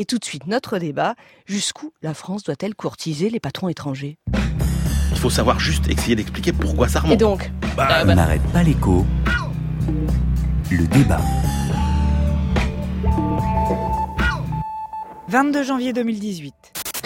Et tout de suite, notre débat. Jusqu'où la France doit-elle courtiser les patrons étrangers? Il faut savoir juste essayer d'expliquer pourquoi ça remonte. Et donc? Bah, On n'arrête pas l'écho. Le débat. 22 janvier 2018.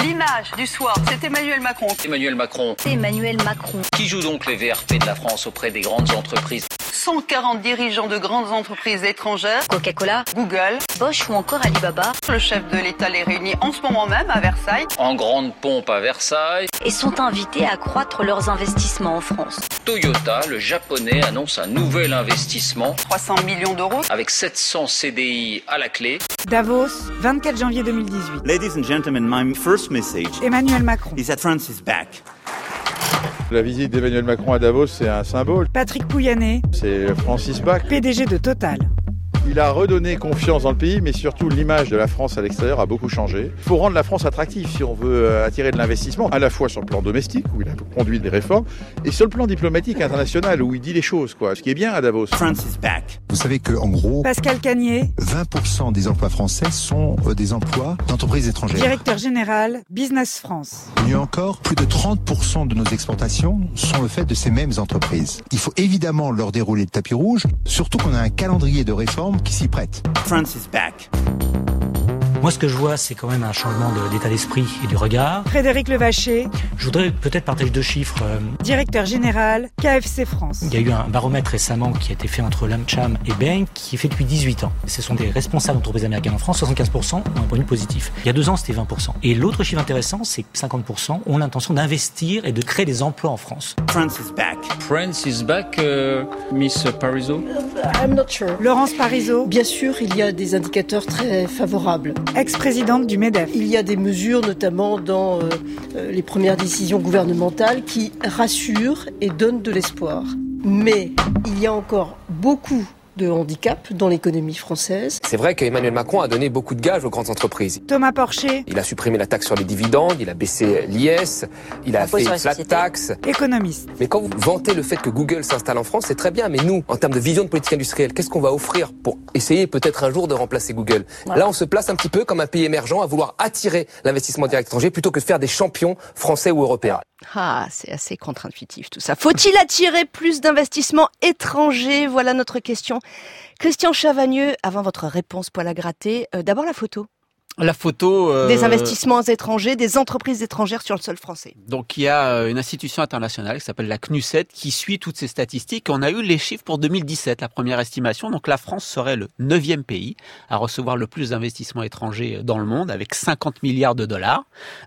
L'image du soir, c'est Emmanuel Macron. Emmanuel Macron, Emmanuel Macron. qui joue donc les VRP de la France auprès des grandes entreprises? 140 dirigeants de grandes entreprises étrangères, Coca-Cola, Google, Bosch ou encore Alibaba le chef de l'État les réunit en ce moment même à Versailles. en grande pompe à Versailles. et sont invités à accroître leurs investissements en France. Toyota, le japonais, annonce un nouvel investissement 300 millions d'euros. avec 700 CDI à la clé. Davos, 24 janvier 2018. Ladies and gentlemen, my first message Emmanuel Macron. is that France is back. La visite d'Emmanuel Macron à Davos, c'est un symbole. Patrick Pouyanné, C'est Francis Bach. PDG de Total. Il a redonné confiance dans le pays, mais surtout l'image de la France à l'extérieur a beaucoup changé. Il faut rendre la France attractive si on veut euh, attirer de l'investissement, à la fois sur le plan domestique, où il a conduit des réformes, et sur le plan diplomatique international, où il dit les choses, quoi. Ce qui est bien à Davos. France is back. Vous savez qu'en gros, Pascal Cagnier, 20% des emplois français sont euh, des emplois d'entreprises étrangères. directeur général Business France. Mieux encore, plus de 30% de nos exportations sont le fait de ces mêmes entreprises. Il faut évidemment leur dérouler le tapis rouge, surtout qu'on a un calendrier de réformes qui s'y prête. France is back. Moi, ce que je vois, c'est quand même un changement de- d'état d'esprit et du regard. Frédéric Levaché, Je voudrais peut-être partager deux chiffres. Euh, directeur général KFC France. Il y a eu un baromètre récemment qui a été fait entre l'AmCham et Bain, qui est fait depuis 18 ans. Ce sont des responsables d'entreprises américaines en France, 75% ont un point de vue positif. Il y a deux ans, c'était 20%. Et l'autre chiffre intéressant, c'est que 50% ont l'intention d'investir et de créer des emplois en France. France is back. France is back, Miss Parizeau. I'm not sure. Laurence Parisot, Bien sûr, il y a des indicateurs très favorables. Ex-présidente du MEDEF. Il y a des mesures, notamment dans euh, euh, les premières décisions gouvernementales, qui rassurent et donnent de l'espoir. Mais il y a encore beaucoup de handicap dans l'économie française. C'est vrai qu'Emmanuel Macron a donné beaucoup de gages aux grandes entreprises. Thomas Porcher, Il a supprimé la taxe sur les dividendes, il a baissé l'IS, il a fait une flat tax. économiste. Mais quand vous vantez le fait que Google s'installe en France, c'est très bien. Mais nous, en termes de vision de politique industrielle, qu'est-ce qu'on va offrir pour essayer peut-être un jour de remplacer Google? Là, on se place un petit peu comme un pays émergent à vouloir attirer l'investissement direct étranger plutôt que de faire des champions français ou européens. Ah, c'est assez contre-intuitif tout ça. Faut-il attirer plus d'investissements étrangers? Voilà notre question. Christian Chavagneux, avant votre réponse poil à gratter, euh, d'abord la photo. La photo. euh, Des investissements étrangers, des entreprises étrangères sur le sol français. Donc il y a euh, une institution internationale qui s'appelle la CNUSET qui suit toutes ces statistiques. On a eu les chiffres pour 2017, la première estimation. Donc la France serait le neuvième pays à recevoir le plus d'investissements étrangers dans le monde avec 50 milliards de dollars.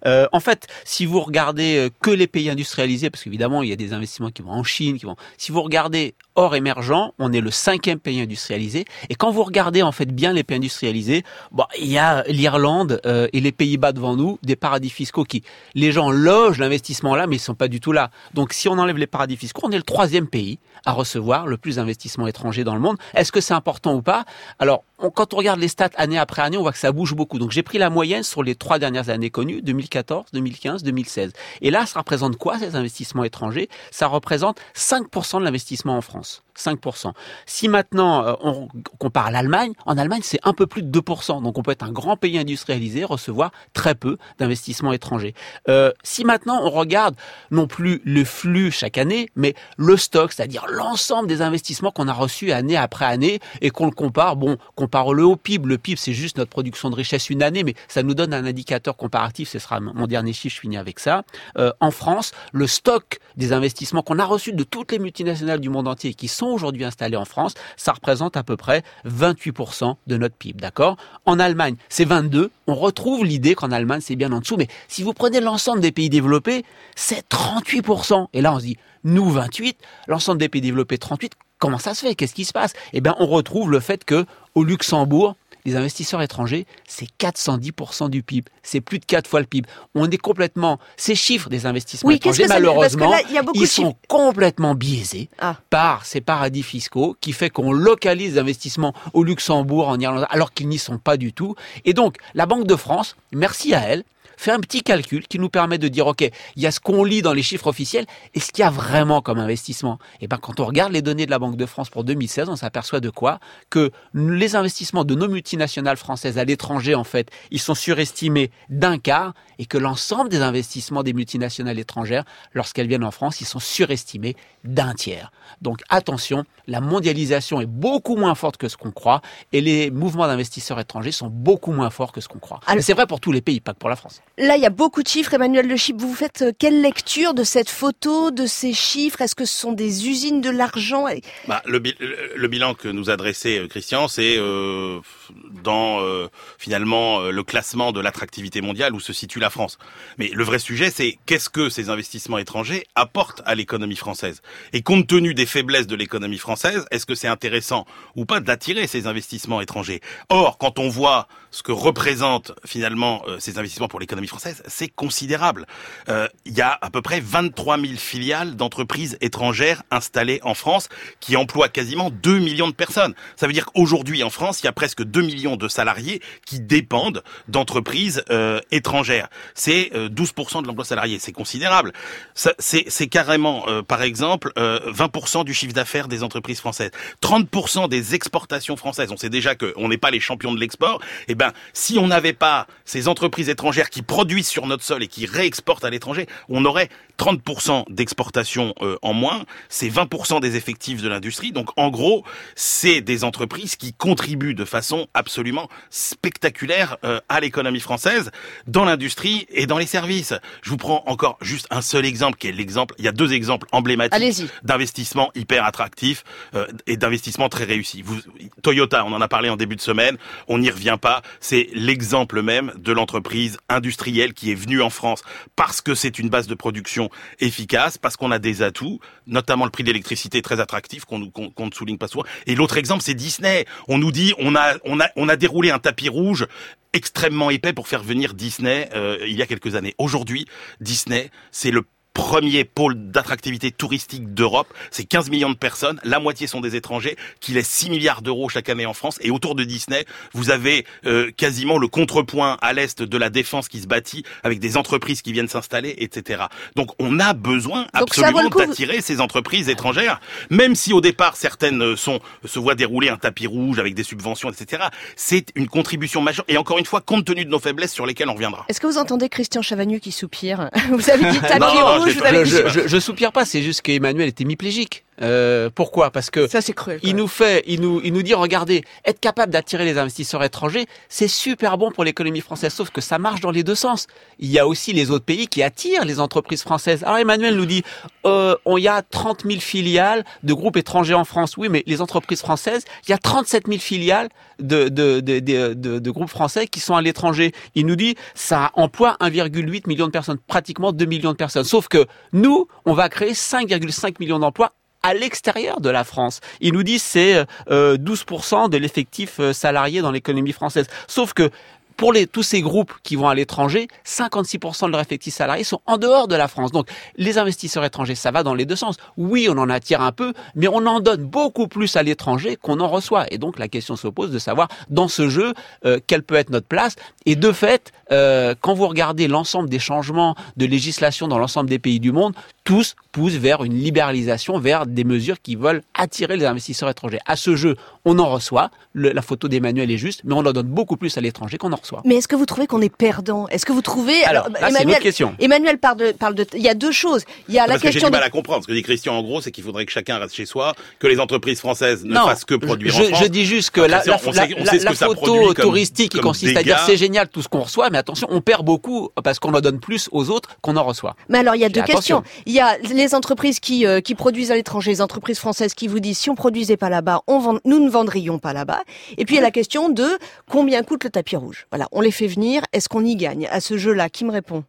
Euh, en fait, si vous regardez que les pays industrialisés, parce qu'évidemment il y a des investissements qui vont en Chine, qui vont. Si vous regardez hors émergent, on est le cinquième pays industrialisé. Et quand vous regardez en fait bien les pays industrialisés, bon, il y a l'Irlande euh, et les Pays-Bas devant nous, des paradis fiscaux qui, les gens logent l'investissement là, mais ils sont pas du tout là. Donc si on enlève les paradis fiscaux, on est le troisième pays à recevoir le plus d'investissements étrangers dans le monde. Est-ce que c'est important ou pas? Alors, quand on regarde les stats année après année, on voit que ça bouge beaucoup. Donc j'ai pris la moyenne sur les trois dernières années connues, 2014, 2015, 2016. Et là, ça représente quoi ces investissements étrangers? Ça représente 5% de l'investissement en France. 5%. Si maintenant euh, on compare l'Allemagne, en Allemagne c'est un peu plus de 2%. Donc on peut être un grand pays industrialisé, recevoir très peu d'investissements étrangers. Euh, si maintenant on regarde non plus le flux chaque année, mais le stock, c'est-à-dire l'ensemble des investissements qu'on a reçus année après année et qu'on le compare, bon, compare-le au PIB. Le PIB c'est juste notre production de richesse une année, mais ça nous donne un indicateur comparatif. Ce sera mon dernier chiffre, je finis avec ça. Euh, en France, le stock des investissements qu'on a reçus de toutes les multinationales du monde entier qui sont aujourd'hui installées en France, ça représente à peu près 28% de notre PIB, d'accord? En Allemagne, c'est 22. On retrouve l'idée qu'en Allemagne, c'est bien en dessous, mais si vous prenez l'ensemble des pays développés, c'est 38%. Et là, on se dit, nous 28, l'ensemble des pays développés 38, comment ça se fait? Qu'est-ce qui se passe? Eh bien, on retrouve le fait que au Luxembourg, les investisseurs étrangers, c'est 410% du PIB. C'est plus de 4 fois le PIB. On est complètement, ces chiffres des investissements Oui, étrangers, que ça- malheureusement, là, il y a beaucoup ils sont complètement biaisés Ah. par ces paradis fiscaux qui fait qu'on localise les investissements au Luxembourg, en Irlande, alors qu'ils n'y sont pas du tout. Et donc, la Banque de France, merci à elle, fait un petit calcul qui nous permet de dire, OK, il y a ce qu'on lit dans les chiffres officiels, et ce qu'il y a vraiment comme investissement? Et ben, quand on regarde les données de la Banque de France pour 2016, on s'aperçoit de quoi? Que les investissements de nos multinationales françaises à l'étranger, en fait, ils sont surestimés d'un quart, et que l'ensemble des investissements des multinationales étrangères, lorsqu'elles viennent en France, ils sont surestimés d'un tiers. Donc attention, la mondialisation est beaucoup moins forte que ce qu'on croit, et les mouvements d'investisseurs étrangers sont beaucoup moins forts que ce qu'on croit. C'est vrai pour tous les pays, pas que pour la France. Là, il y a beaucoup de chiffres. Emmanuel Le Chip, vous faites euh, quelle lecture de cette photo, de ces chiffres? Est-ce que ce sont des usines de l'argent? Bah, le, bilan que nous a dressé euh, Christian, c'est euh, dans euh, finalement le classement de l'attractivité mondiale où se situe la France. Mais le vrai sujet, c'est qu'est-ce que ces investissements étrangers apportent à l'économie française? Et compte tenu des faiblesses de l'économie française, est-ce que c'est intéressant ou pas d'attirer ces investissements étrangers? Or, quand on voit ce que représentent finalement ces investissements pour l'économie française, c'est considérable. Il y a à peu près 23 000 filiales d'entreprises étrangères installées en France qui emploient quasiment 2 millions de personnes. Ça veut dire qu'aujourd'hui en France, il y a presque 2 millions de salariés qui dépendent d'entreprises euh, étrangères. C'est 12% euh, de l'emploi salarié, c'est considérable. C'est carrément, euh, par exemple, 20% du chiffre d'affaires des entreprises françaises, 30% des exportations françaises. On sait déjà qu'on n'est pas les champions de l'export. Eh ben, si on n'avait pas ces entreprises étrangères qui produisent sur notre sol et qui réexportent à l'étranger, on aurait 30% d'exportation en moins. C'est 20% des effectifs de l'industrie. Donc, en gros, c'est des entreprises qui contribuent de façon absolument spectaculaire euh, à l'économie française, dans l'industrie et dans les services. Je vous prends encore juste un seul exemple, qui est l'exemple. Il y a deux exemples emblématiques d'investissement hyper attractifs euh, et d'investissement très réussis. Vous, Toyota, on en a parlé en début de semaine, on n'y revient pas. C'est l'exemple même de l'entreprise industrielle qui est venue en France parce que c'est une base de production efficace, parce qu'on a des atouts, notamment le prix de l'électricité très attractif qu'on ne souligne pas souvent. Et l'autre exemple, c'est Disney. On nous dit on a on a on a déroulé un tapis rouge extrêmement épais pour faire venir Disney euh, il y a quelques années. Aujourd'hui, Disney, c'est le premier pôle d'attractivité touristique d'Europe. C'est 15 millions de personnes, la moitié sont des étrangers, qui laissent 6 milliards d'euros chaque année en France. Et autour de Disney, vous avez euh, quasiment le contrepoint à l'est de la défense qui se bâtit, avec des entreprises qui viennent s'installer, etc. Donc on a besoin absolument d'attirer ces entreprises étrangères, même si au départ certaines euh, sont se voient dérouler un tapis rouge avec des subventions, etc. C'est une contribution majeure. Et encore une fois, compte tenu de nos faiblesses sur lesquelles on reviendra. Est-ce que vous entendez Christian Chavagneux qui soupire? Vous avez dit tapis rouge je, je, soupire pas, c'est juste qu'Emmanuel était hémiplégique. Euh, pourquoi? Parce que ça c'est cruel. Il nous fait, il nous, il nous dit regardez, être capable d'attirer les investisseurs étrangers, c'est super bon pour l'économie française. Sauf que ça marche dans les deux sens. Il y a aussi les autres pays qui attirent les entreprises françaises. Alors Emmanuel nous dit, euh, on y a 30 000 filiales de groupes étrangers en France. Oui, mais les entreprises françaises, il y a 37 000 filiales de de, de, de, de, de groupes français qui sont à l'étranger. Il nous dit, ça emploie 1,8 million de personnes, pratiquement 2 millions de personnes. Sauf que nous, on va créer 5,5 millions d'emplois à l'extérieur de la France. Il nous dit c'est euh, 12% de l'effectif euh, salarié dans l'économie française. Sauf que pour les, tous ces groupes qui vont à l'étranger, 56% de leurs effectifs salariés sont en dehors de la France. Donc, les investisseurs étrangers, ça va dans les deux sens. Oui, on en attire un peu, mais on en donne beaucoup plus à l'étranger qu'on en reçoit. Et donc, la question se pose de savoir, dans ce jeu, euh, quelle peut être notre place. Et de fait, euh, quand vous regardez l'ensemble des changements de législation dans l'ensemble des pays du monde, tous poussent vers une libéralisation, vers des mesures qui veulent attirer les investisseurs étrangers. À ce jeu, on en reçoit. la photo d'Emmanuel est juste, mais on en donne beaucoup plus à l'étranger qu'on en reçoit. Mais est-ce que vous trouvez qu'on est perdant? Est-ce que vous trouvez Alors, là, Emmanuel, une question. Emmanuel parle de, parle de. Il y a deux choses. Il y a la parce question. Que j'ai du mal à comprendre. Ce que dit Christian, en gros, c'est qu'il faudrait que chacun reste chez soi, que les entreprises françaises ne fassent que produire je, en France. Je dis juste que la, la, la, photo touristique qui consiste à dire c'est génial tout ce qu'on reçoit, mais attention, on perd beaucoup parce qu'on en donne plus aux autres qu'on en reçoit. Mais alors, il y a deux questions. Il y a les entreprises qui euh, qui produisent à l'étranger, les entreprises françaises qui vous disent si on produisait pas là-bas, on vend, nous ne vendrions pas là-bas. Et puis il y a la question de combien coûte le tapis rouge. Voilà, on les fait venir est-ce qu'on y gagne? À ce jeu-là Qui me répond?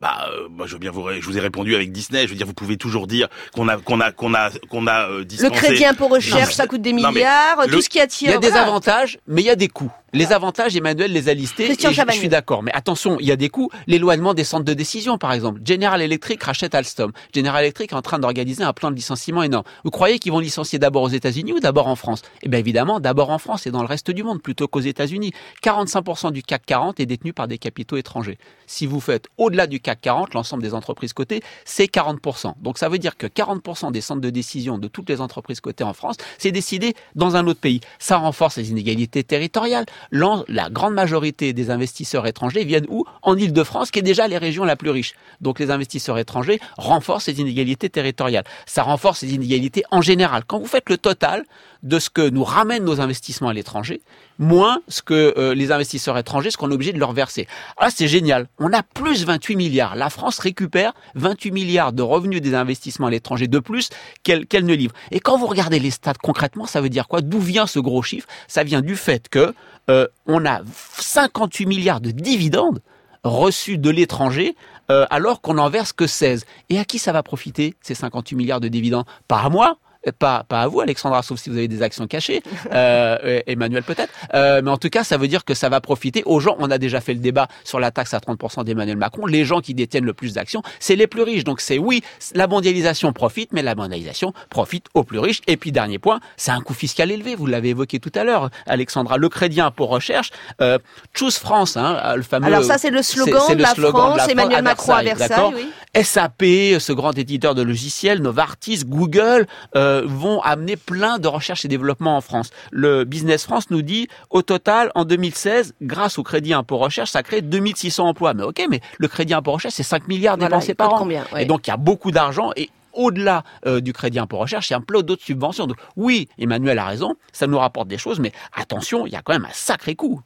Bah, euh, moi, je veux bien vous, ré- je vous ai répondu avec Disney. Je veux dire, vous pouvez toujours dire qu'on a, qu'on a, qu'on a, qu'on a euh, Le crédit impôt recherche, ça coûte des milliards, le- tout ce qui attire. Il y a des voilà. avantages, mais il y a des coûts. Les avantages, Emmanuel les a listés et je- suis d'accord. Mais attention, il y a des coûts. L'éloignement des centres de décision, par exemple. General Electric rachète Alstom. General Electric est en train d'organiser un plan de licenciement énorme. Vous croyez qu'ils vont licencier d'abord aux États-Unis ou d'abord en France? Eh bien évidemment, d'abord en France et dans le reste du monde plutôt qu'aux États-Unis. 45% du CAC 40 est détenu par des capitaux étrangers. Si vous faites au-delà du CAC 40, l'ensemble des entreprises cotées, c'est 40%. Donc ça veut dire que 40% des centres de décision de toutes les entreprises cotées en France, c'est décidé dans un autre pays. Ça renforce les inégalités territoriales. La grande majorité des investisseurs étrangers viennent où? En Ile-de-France, qui est déjà les régions la plus riches. Donc les investisseurs étrangers renforcent ces inégalités territoriales. Ça renforce les inégalités en général. Quand vous faites le total de ce que nous ramènent nos investissements à l'étranger, moins ce que euh, les investisseurs étrangers, ce qu'on est obligé de leur verser. Ah, c'est génial. On a plus 28 milliards. La France récupère 28 milliards de revenus des investissements à l'étranger de plus qu'elle qu'elle ne livre. Et quand vous regardez les stats concrètement, ça veut dire quoi? D'où vient ce gros chiffre? Ça vient du fait que euh, on a 58 milliards de dividendes reçus de l'étranger euh, alors qu'on n'en verse que 16. Et à qui ça va profiter ces 58 milliards de dividendes? Pas à moi pas, pas à vous, Alexandra, sauf si vous avez des actions cachées, euh, Emmanuel peut-être. Euh, mais en tout cas, ça veut dire que ça va profiter aux gens. On a déjà fait le débat sur la taxe à 30% d'Emmanuel Macron. Les gens qui détiennent le plus d'actions, c'est les plus riches. Donc c'est oui, la mondialisation profite, mais la mondialisation profite aux plus riches. Et puis dernier point, c'est un coût fiscal élevé. Vous l'avez évoqué tout à l'heure, Alexandra. Le crédit impôt recherche, euh, Choose France, hein, le fameux. Alors ça, c'est le slogan c'est de la slogan France, de la Emmanuel à Macron à Versailles, d'accord oui. SAP, ce grand éditeur de logiciels, Novartis, Google euh, vont amener plein de recherche et développement en France. Le Business France nous dit, au total, en 2016, grâce au crédit impôt recherche, ça crée 2600 emplois. Mais ok, mais le crédit impôt recherche, c'est 5 milliards Voilà, dépensés par an. combien, ouais. Et donc, il y a beaucoup d'argent et au-delà euh, du crédit impôt recherche, il y a un plein d'autres subventions. Donc, oui, Emmanuel a raison, ça nous rapporte des choses, mais attention, il y a quand même un sacré coût.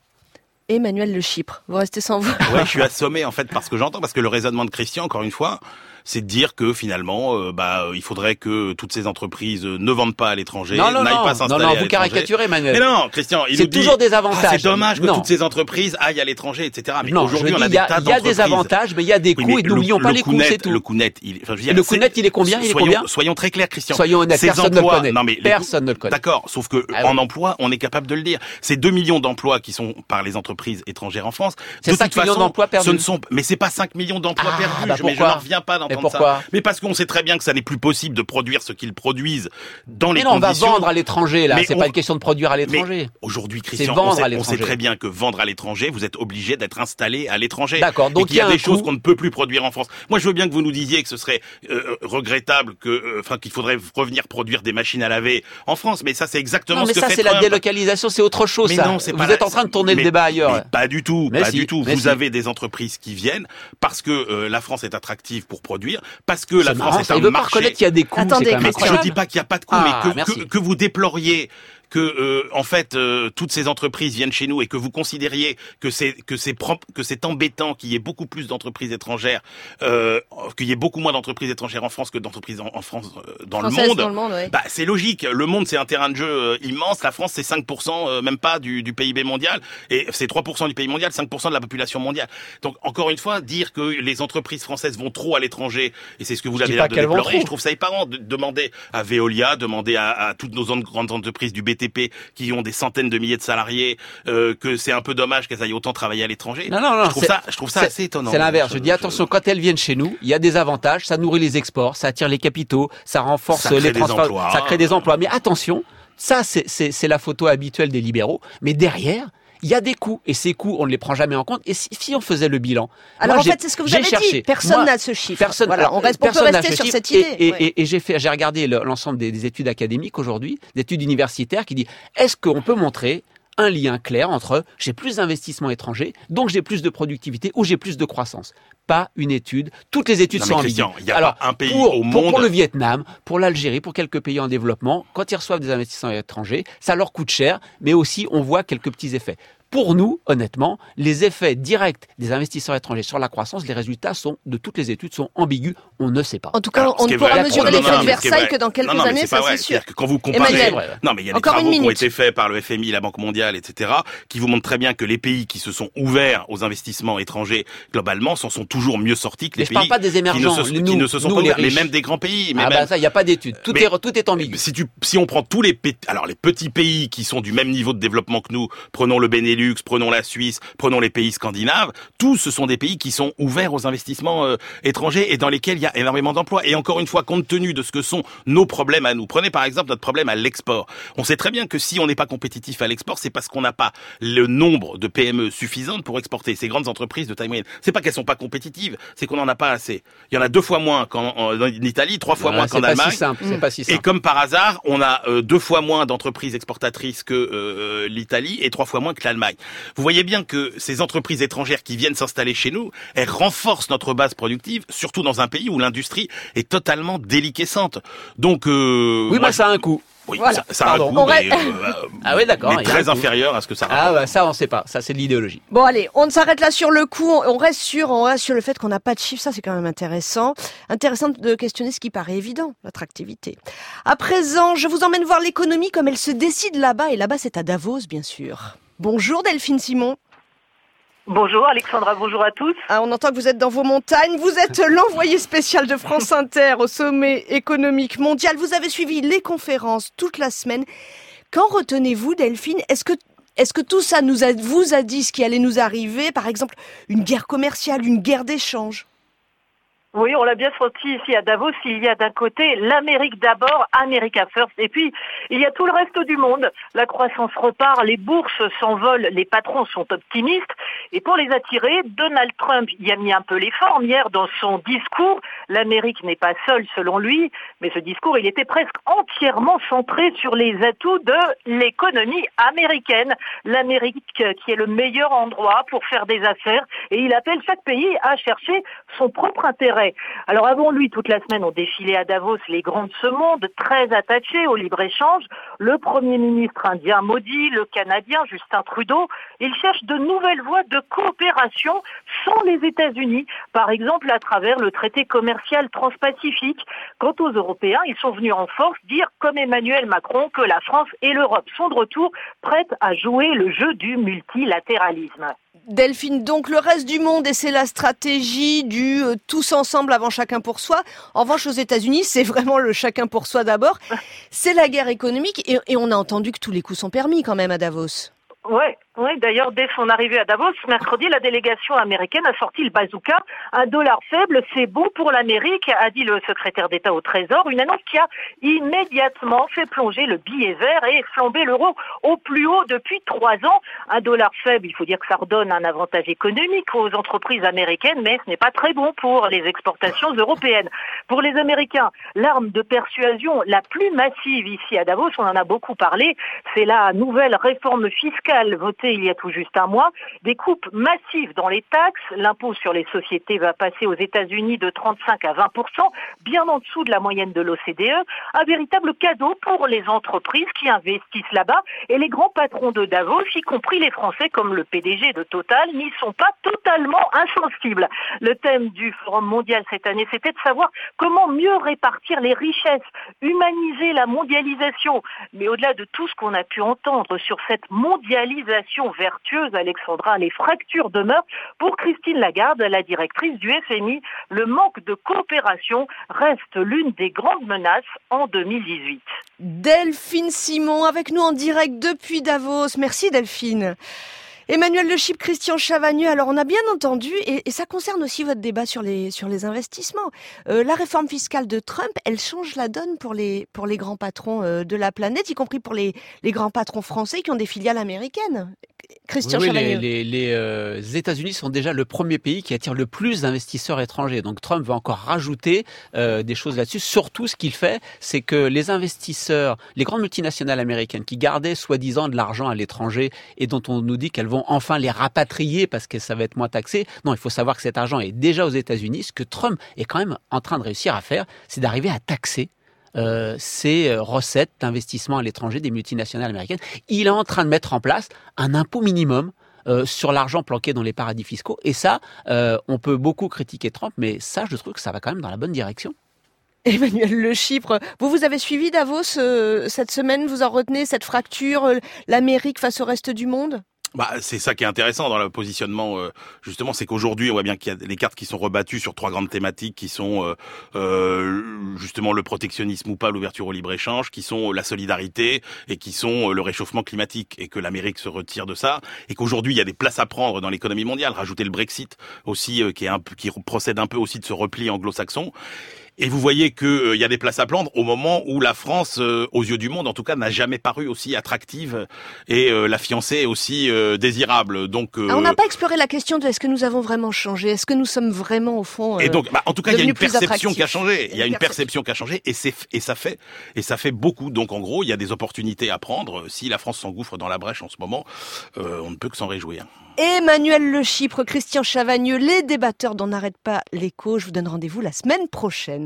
Emmanuel Le Chypre, vous restez sans voix. Ouais, je suis assommé en fait par ce que j'entends, parce que le raisonnement de Christian, encore une fois, c'est de dire que finalement, euh, bah, il faudrait que toutes ces entreprises euh, ne vendent pas à l'étranger, Non, non, n'aillent non. pas Non, s'installer non, à vous caricaturez, Emmanuel. Mais non, Christian, il C'est nous dit, toujours des Ah, avantages. c'est dommage que Non. toutes ces entreprises aillent à l'étranger, etc. Mais non, aujourd'hui, on a il des y a, tas il y a des d'entreprises. avantages, mais il y a des Oui, coûts mais et n'oublions pas le les coûts, c'est tout. Le coût net, il, enfin, je veux dire, Le coût net, il est combien? Il est combien? Soyons très clairs, Christian. Soyons honnêtes, Ces personne ne le connaît. Non, mais Personne ne le connaît. D'accord, sauf que Ah en oui. emploi, on est capable de le dire. C'est 2 millions d'emplois qui sont par les entreprises étrangères en France. C'est De 5 toute millions d'emplois perdus. Ce ne sont, mais c'est pas 5 millions d'emplois Ah, perdus. bah je- mais je n'en reviens pas Et d'entendre pourquoi? Ça. Mais parce qu'on sait très bien que ça n'est plus possible de produire ce qu'ils produisent dans les Mais non, on va vendre à l'étranger, là. Mais C'est on- pas une question de produire à mais l'étranger. Aujourd'hui, Christian, vendre on, sait, on sait très bien que vendre à l'étranger, vous êtes obligé d'être installé à l'étranger. D'accord, donc y il y a des choses qu'on ne peut plus produire en France. Moi, je veux bien que vous nous disiez que ce serait euh, regrettable, que, euh, enfin, qu'il faudrait revenir produire des machines à laver en France. Mais ça, c'est exactement Non, mais ce que ça, fait c'est la délocalisation, c'est autre chose, Mais ça. non, c'est Vous êtes la- en train de tourner mais- le débat ailleurs. mais pas du tout, Mais pas si, du tout. mais Vous si. avez des entreprises qui viennent parce que euh, la France est attractive pour produire, parce que la marrant, France est un il veut pas marché. reconnaître qu'il y a des coûts, Attendez, Mais je dis pas qu'il n'y a pas de coût, Ah, mais que, merci. que, que vous déploriez que euh, en fait euh, toutes ces entreprises viennent chez nous et que vous considériez que c'est que c'est propre- que c'est embêtant qu'il y ait beaucoup plus d'entreprises étrangères, euh, qu'il y ait beaucoup moins d'entreprises étrangères en France que d'entreprises en, en France euh, dans le monde. dans le monde, ouais. Bah, c'est logique. Le monde, c'est un terrain de jeu euh, immense. La France, c'est 5%, euh, même pas du, du PIB mondial. Et c'est 3% du PIB mondial, 5% de la population mondiale. Donc, encore une fois, dire que les entreprises françaises vont trop à l'étranger, et c'est ce que vous Je avez l'air de déplorer, je trouve ça éparant de demander à Veolia, demander à, à toutes nos grandes entreprises du Qui ont des centaines de milliers de salariés, euh, que c'est un peu dommage qu'elles aillent autant travailler à l'étranger. Non, non, non. Je trouve ça, je trouve ça assez étonnant. C'est l'inverse. Je Je- dis attention, quand elles viennent chez nous, il y a des avantages, ça nourrit les exports, ça attire les capitaux, ça renforce Ça les transferts, ça crée des emplois. Mais attention, ça c'est la photo habituelle des libéraux. Mais derrière. Il y a des coûts et ces coûts on ne les prend jamais en compte. Et si, si on faisait le bilan, Alors moi, en fait, c'est ce que vous avez cherché. dit. Personne n'a ce chiffre. Personne. Voilà, on, reste, peut personne n'a rester ce sur cette Et- idée. Et, ouais. et- et j'ai fait, j'ai regardé le- l'ensemble des, des études académiques aujourd'hui, des études universitaires, qui dit est-ce qu'on peut montrer un lien clair entre j'ai plus d'investissements étrangers, donc j'ai plus de productivité ou j'ai plus de croissance? Pas une étude. Toutes les études Non, sont mais ambiguës. Il y a Alors, pas un pays pour, au monde- pour le Vietnam, pour l'Algérie, pour quelques pays en développement, quand ils reçoivent des investissements étrangers, ça leur coûte cher, mais aussi on voit quelques petits effets. Pour nous, honnêtement, les effets directs des investisseurs étrangers sur la croissance, les résultats sont, de toutes les études, sont ambigus. On ne sait pas. En tout cas, on ne pourra mesurer l'effet de Versailles que dans quelques années, ça c'est sûr. Que quand vous comparez, non mais il y a des travaux qui ont été faits par le FMI, la Banque mondiale, etc., qui vous montrent très bien que les pays qui se sont ouverts aux investissements étrangers globalement s'en sont toujours mieux sortis que les pays pas des émergents, qui, ne se, qui ne se sont pas ouverts, mais même des grands pays. Mais ah même, bah ça, il n'y a pas d'études. Tout est tout est ambigu. Si tu si on prend tous les alors les petits pays qui sont du même niveau de développement que nous, prenons le Benelux, prenons la Suisse, prenons les pays scandinaves, tous ce sont des pays qui sont ouverts aux investissements euh, étrangers et dans lesquels il y a énormément d'emplois. Et encore une fois, compte tenu de ce que sont nos problèmes à nous, prenez par exemple notre problème à l'export. On sait très bien que si on n'est pas compétitif à l'export, c'est parce qu'on n'a pas le nombre de PME suffisantes pour exporter. Ces grandes entreprises de taille moyenne, c'est pas qu'elles sont pas compétitives, c'est qu'on en a pas assez. Il y en a deux fois moins qu'en Italie, trois fois moins qu'en Allemagne. Si simple, c'est pas si simple. Et comme par hasard, on a euh, deux fois moins d'entreprises exportatrices que euh, l'Italie et trois fois moins que l'Allemagne. Vous voyez bien que ces entreprises étrangères qui viennent s'installer chez nous, elles renforcent notre base productive, surtout dans un pays où l'industrie est totalement déliquescente. Donc euh, oui, moi, ça a un coût. Oui, ça, ça a un mais, euh, ah oui, d'accord. mais très inférieur à ce que ça Ah bah ça, on sait pas. Ça, c'est de l'idéologie. Bon, allez, on s'arrête là sur le coup. On reste sur, on reste sur le fait qu'on n'a pas de chiffres. Ça, c'est quand même intéressant. Intéressant de questionner ce qui paraît évident, l'attractivité. À présent, je vous emmène voir l'économie comme elle se décide là-bas. Et là-bas, c'est à Davos, bien sûr. Bonjour Delphine Simon. Bonjour Alexandra, bonjour à tous. Ah, on entend que vous êtes dans vos montagnes. Vous êtes l'envoyé spécial de France Inter au sommet économique mondial. Vous avez suivi les conférences toute la semaine. Qu'en retenez-vous, Delphine? Est-ce que est-ce que tout ça nous a, vous a dit ce qui allait nous arriver? Par exemple, une guerre commerciale, une guerre d'échange oui, on l'a bien senti ici à Davos. Il y a d'un côté l'Amérique d'abord, America First, et puis il y a tout le reste du monde. La croissance repart, les bourses s'envolent, les patrons sont optimistes. Et pour les attirer, Donald Trump y a mis un peu les formes hier dans son discours. L'Amérique n'est pas seule selon lui, mais ce discours, il était presque entièrement centré sur les atouts de l'économie américaine. L'Amérique qui est le meilleur endroit pour faire des affaires et il appelle chaque pays à chercher son propre intérêt. Alors avant lui, toute la semaine, ont défilé à Davos les grands de ce monde, très attachés au libre-échange. Le Premier ministre indien Modi, le Canadien Justin Trudeau, ils cherchent de nouvelles voies de coopération sans les États-Unis, par exemple à travers le traité commercial transpacifique. Quant aux Européens, ils sont venus en force dire, comme Emmanuel Macron, que la France et l'Europe sont de retour prêtes à jouer le jeu du multilatéralisme. Delphine, donc le reste du monde, et c'est la stratégie du euh, tous ensemble avant chacun pour soi. En revanche, aux États-Unis, c'est vraiment le chacun pour soi d'abord. C'est la guerre économique, et, et on a entendu que tous les coups sont permis quand même à Davos. Ouais, oui, d'ailleurs, dès son arrivée à Davos, mercredi, la délégation américaine a sorti le bazooka. Un dollar faible, c'est bon pour l'Amérique, a dit le secrétaire d'État au Trésor. Une annonce qui a immédiatement fait plonger le billet vert et flamber l'euro au plus haut depuis trois ans. Un dollar faible, il faut dire que ça redonne un avantage économique aux entreprises américaines, mais ce n'est pas très bon pour les exportations européennes. Pour les Américains, l'arme de persuasion la plus massive ici à Davos, on en a beaucoup parlé, c'est la nouvelle réforme fiscale votée il y a tout juste un mois, des coupes massives dans les taxes. L'impôt sur les sociétés va passer aux États-Unis de 35 à 20 bien en dessous de la moyenne de l'OCDE. Un véritable cadeau pour les entreprises qui investissent là-bas. Et les grands patrons de Davos, y compris les Français comme le PDG de Total, n'y sont pas totalement insensibles. Le thème du Forum mondial cette année, c'était de savoir comment mieux répartir les richesses, humaniser la mondialisation. Mais au-delà de tout ce qu'on a pu entendre sur cette mondialisation, vertueuse, Alexandra, les fractures demeurent. Pour Christine Lagarde, la directrice du FMI, le manque de coopération reste l'une des grandes menaces en 2018. Delphine Simon avec nous en direct depuis Davos. Merci Delphine. Emmanuel Le Chip, Christian Chavagneux, alors on a bien entendu, et, ça concerne aussi votre débat sur les, sur les investissements. Euh, la réforme fiscale de Trump, elle change la donne pour les, pour les grands patrons euh, de la planète, y compris pour les, les grands patrons français qui ont des filiales américaines. Christian oui, les, les, euh, États-Unis sont déjà le premier pays qui attire le plus d'investisseurs étrangers. Donc Trump va encore rajouter des choses là-dessus. Surtout, ce qu'il fait, c'est que les investisseurs, les grandes multinationales américaines qui gardaient soi-disant de l'argent à l'étranger et dont on nous dit qu'elles vont vont enfin les rapatrier parce que ça va être moins taxé. Non, il faut savoir que cet argent est déjà aux États-Unis. Ce que Trump est quand même en train de réussir à faire, c'est d'arriver à taxer euh, euh, recettes d'investissement à l'étranger des multinationales américaines. Il est en train de mettre en place un impôt minimum euh, sur l'argent planqué dans les paradis fiscaux. Et ça, euh, on peut beaucoup critiquer Trump, mais ça, je trouve que ça va quand même dans la bonne direction. Emmanuel Le Chypre, vous vous avez suivi Davos cette semaine, vous en retenez cette fracture, l'Amérique face au reste du monde? Bah, c'est ça qui est intéressant dans le positionnement, euh, justement, c'est qu'aujourd'hui, on voit bien qu'il y a les cartes qui sont rebattues sur trois grandes thématiques qui sont euh, euh, justement le protectionnisme ou pas, l'ouverture au libre-échange, qui sont la solidarité et qui sont le réchauffement climatique, et que l'Amérique se retire de ça, et qu'aujourd'hui, il y a des places à prendre dans l'économie mondiale, rajouter le Brexit aussi, qui, est un, qui procède un peu aussi de ce repli anglo-saxon. Et vous voyez qu'il y a des places à prendre au moment où la France, euh, aux yeux du monde, en tout cas, n'a jamais paru aussi attractive et euh, la fiancée est aussi euh, désirable. Donc, euh, Ah, On n'a pas exploré la question de est-ce que nous avons vraiment changé? Est-ce que nous sommes vraiment au fond et euh, donc, bah, en tout cas, il y a une perception qui a changé. Il y a une perception qui a changé, et c'est et ça fait et ça fait beaucoup. Donc, en gros, il y a des opportunités à prendre. Si la France s'engouffre dans la brèche en ce moment, euh, on ne peut que s'en réjouir. Emmanuel Le Chypre, Christian Chavagneux, les débatteurs d'On n'arrête pas l'écho. Je vous donne rendez-vous la semaine prochaine.